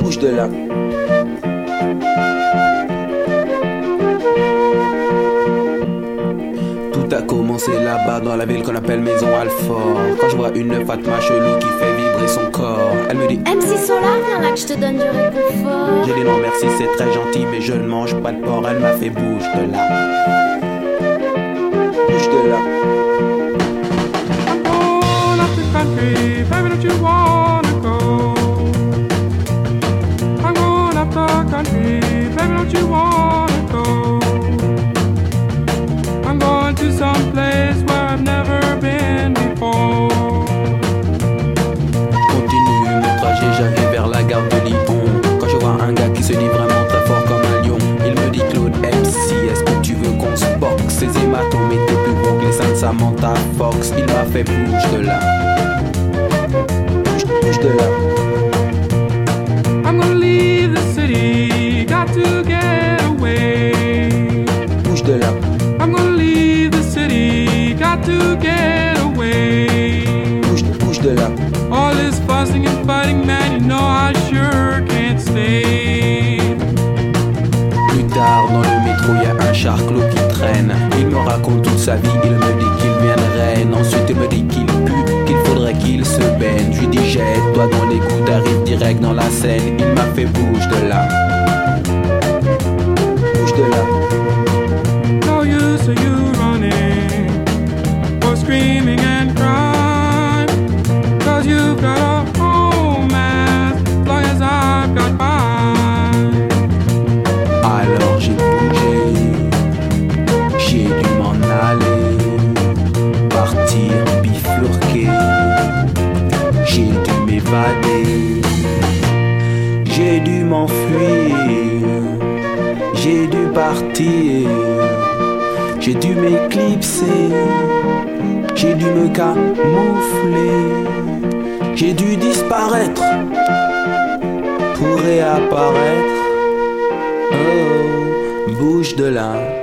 Bouge de là. Tout a commencé là-bas dans la ville qu'on appelle Maison Alfort. Quand je vois une Fatma chelou qui fait son corps, elle me dit MC Solar, viens là que je te donne du réconfort. J'ai dit non merci, c'est très gentil, mais je ne mange pas de porc. Elle m'a fait bouge de là. Samantha Fox. Il m'a fait bouge de là. Bouge, bouge de là. I'm gonna leave the city, got to get away. Bouge de là. I'm gonna leave the city, got to get away. Bouge, bouge de là. All this fussing and fighting, man, you know I sure can't stay. Plus tard, dans le métro, y a un charclos qui traîne. Il me raconte toute sa vie, j'ai dû m'éclipser, j'ai dû me camoufler, j'ai dû disparaître pour réapparaître. Oh, bouge de là.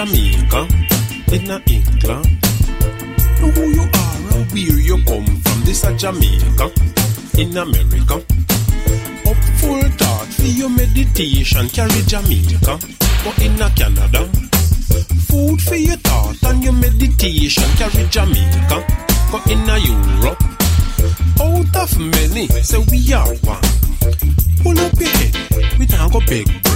Jamaica, in a England. Know who you are and where you come from. This a Jamaica, in America. Up full thought for your meditation, carry Jamaica. But in a Canada, food for your thought and your meditation, carry Jamaica. But in a Europe, out of many, say we are one. Pull up your head, we don't go big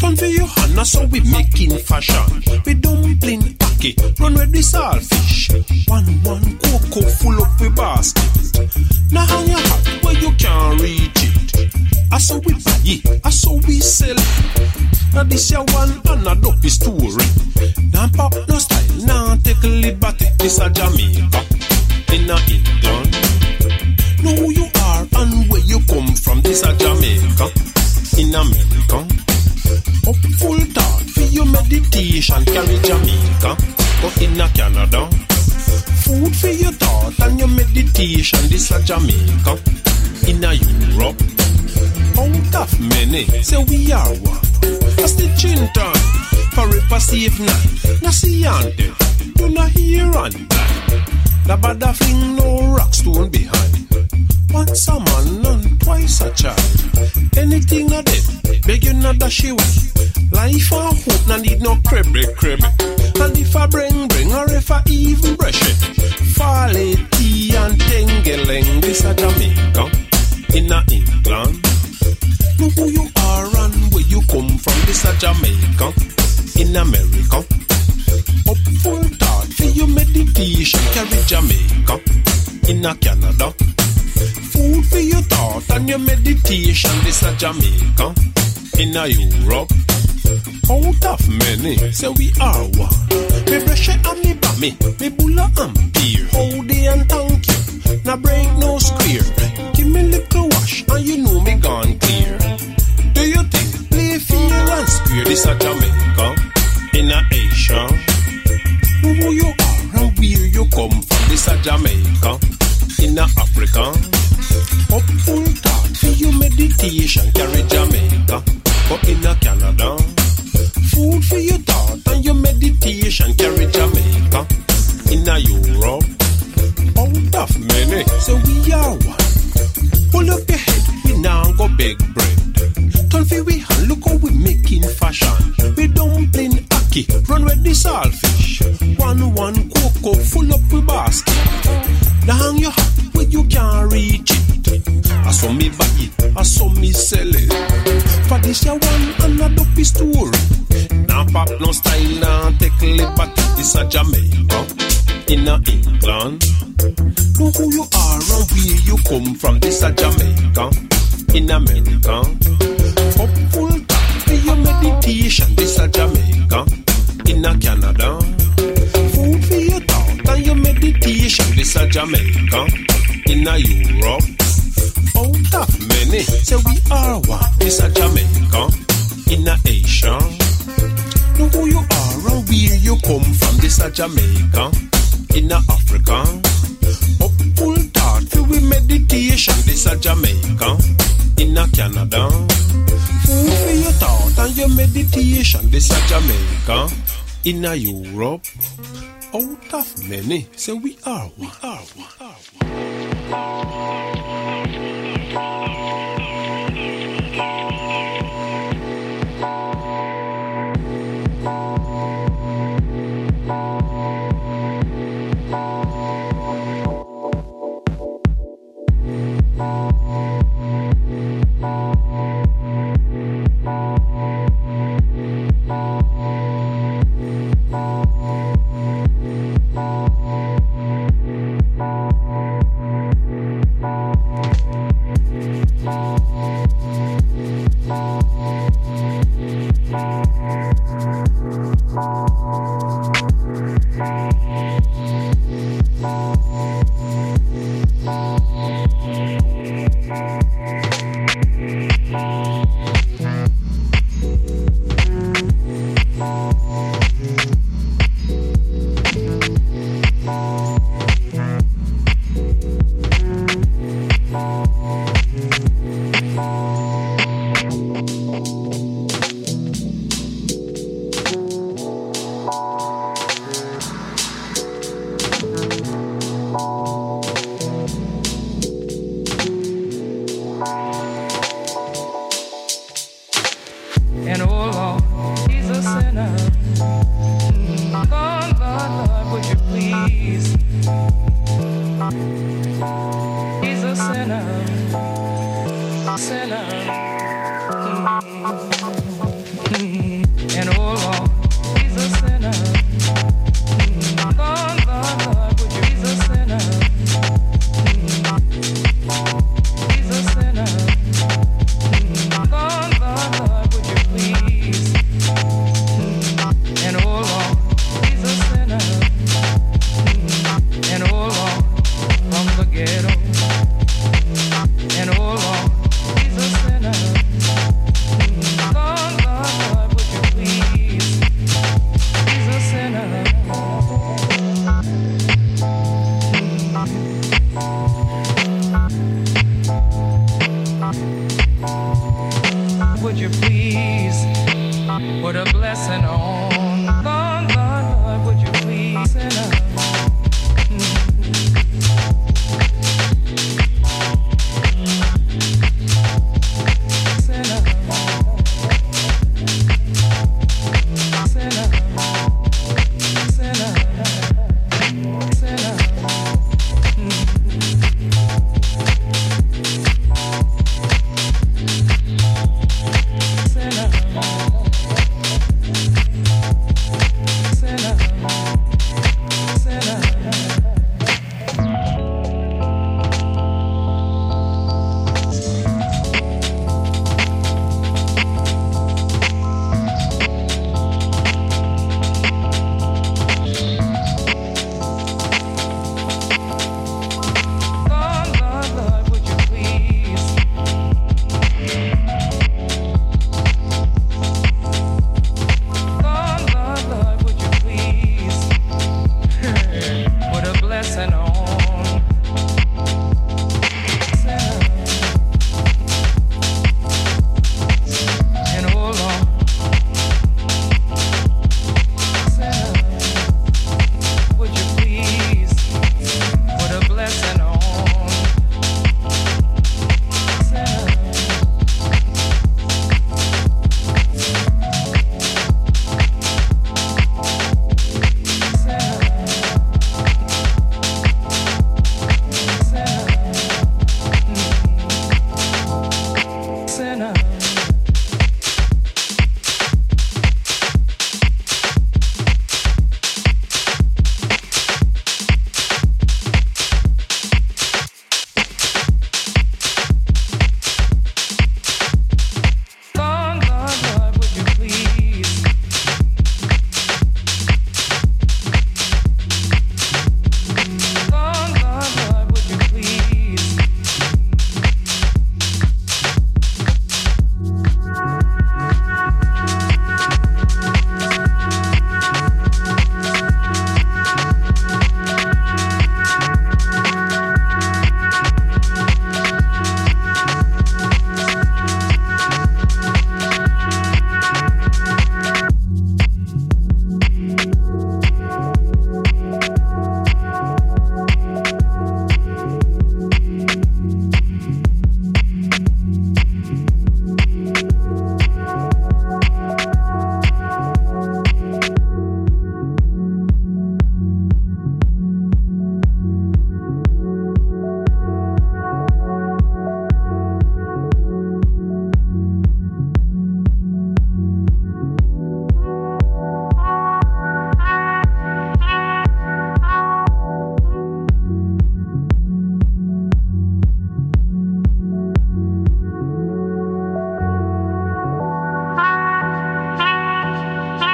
for your hand, so we making fashion. We dumpling hockey, run with the saltfish. One, one cocoa full up with basket. Now hang your hat where you can't reach it. I saw we buy it, I saw we sell it. Now this your one and a dopey story. Now pop no style, now take a liberty. This a Jamaica, in a England. Know who you are and where you come from. This a Jamaica, in America. Up full thought for your meditation, carry Jamaica. Go in a Canada. Food for your thought and your meditation, this a Jamaica. In a Europe. Out of many, say we are one. That's the chinton. Forever safe night. Na see ante. Do not hear and die. The bad a fling no rock stone behind. Once a man and twice a child. Anything a dead, beg you not dash away. Life a hope, no need no cribby cribby. And if I bring bring or if I even brush it, fall tea and tengeling. This a Jamaica, in a England. Know who you are and where you come from. This a Jamaica, in America. Up full thought for your meditation, carry Jamaica, in a Canada. Food for your thought and your meditation. This a Jamaica, in a Europe. Out of many, say we are one. Me brush it and me bammy, me bulla and beer. Howdy and thank you, now break no square. Give me little wash and you know me gone clear. Pop no style, take liberty. This a Jamaica, in a England. Know who you are and where you come from. This a Jamaica, in America. Up full time for your meditation. This a Jamaica, in a Canada. Food for your thought and your meditation. This a Jamaica, in a Europe. Out of many, say we are one. This a Jamaica, in a Asia. Who you are and where you come from. This a Jamaica, in a Africa. Up full thought for we meditation. This a Jamaica, in a Canada. Food for your thought and your meditation. This a Jamaica, in a Europe. Out of many, say we are one. We are one.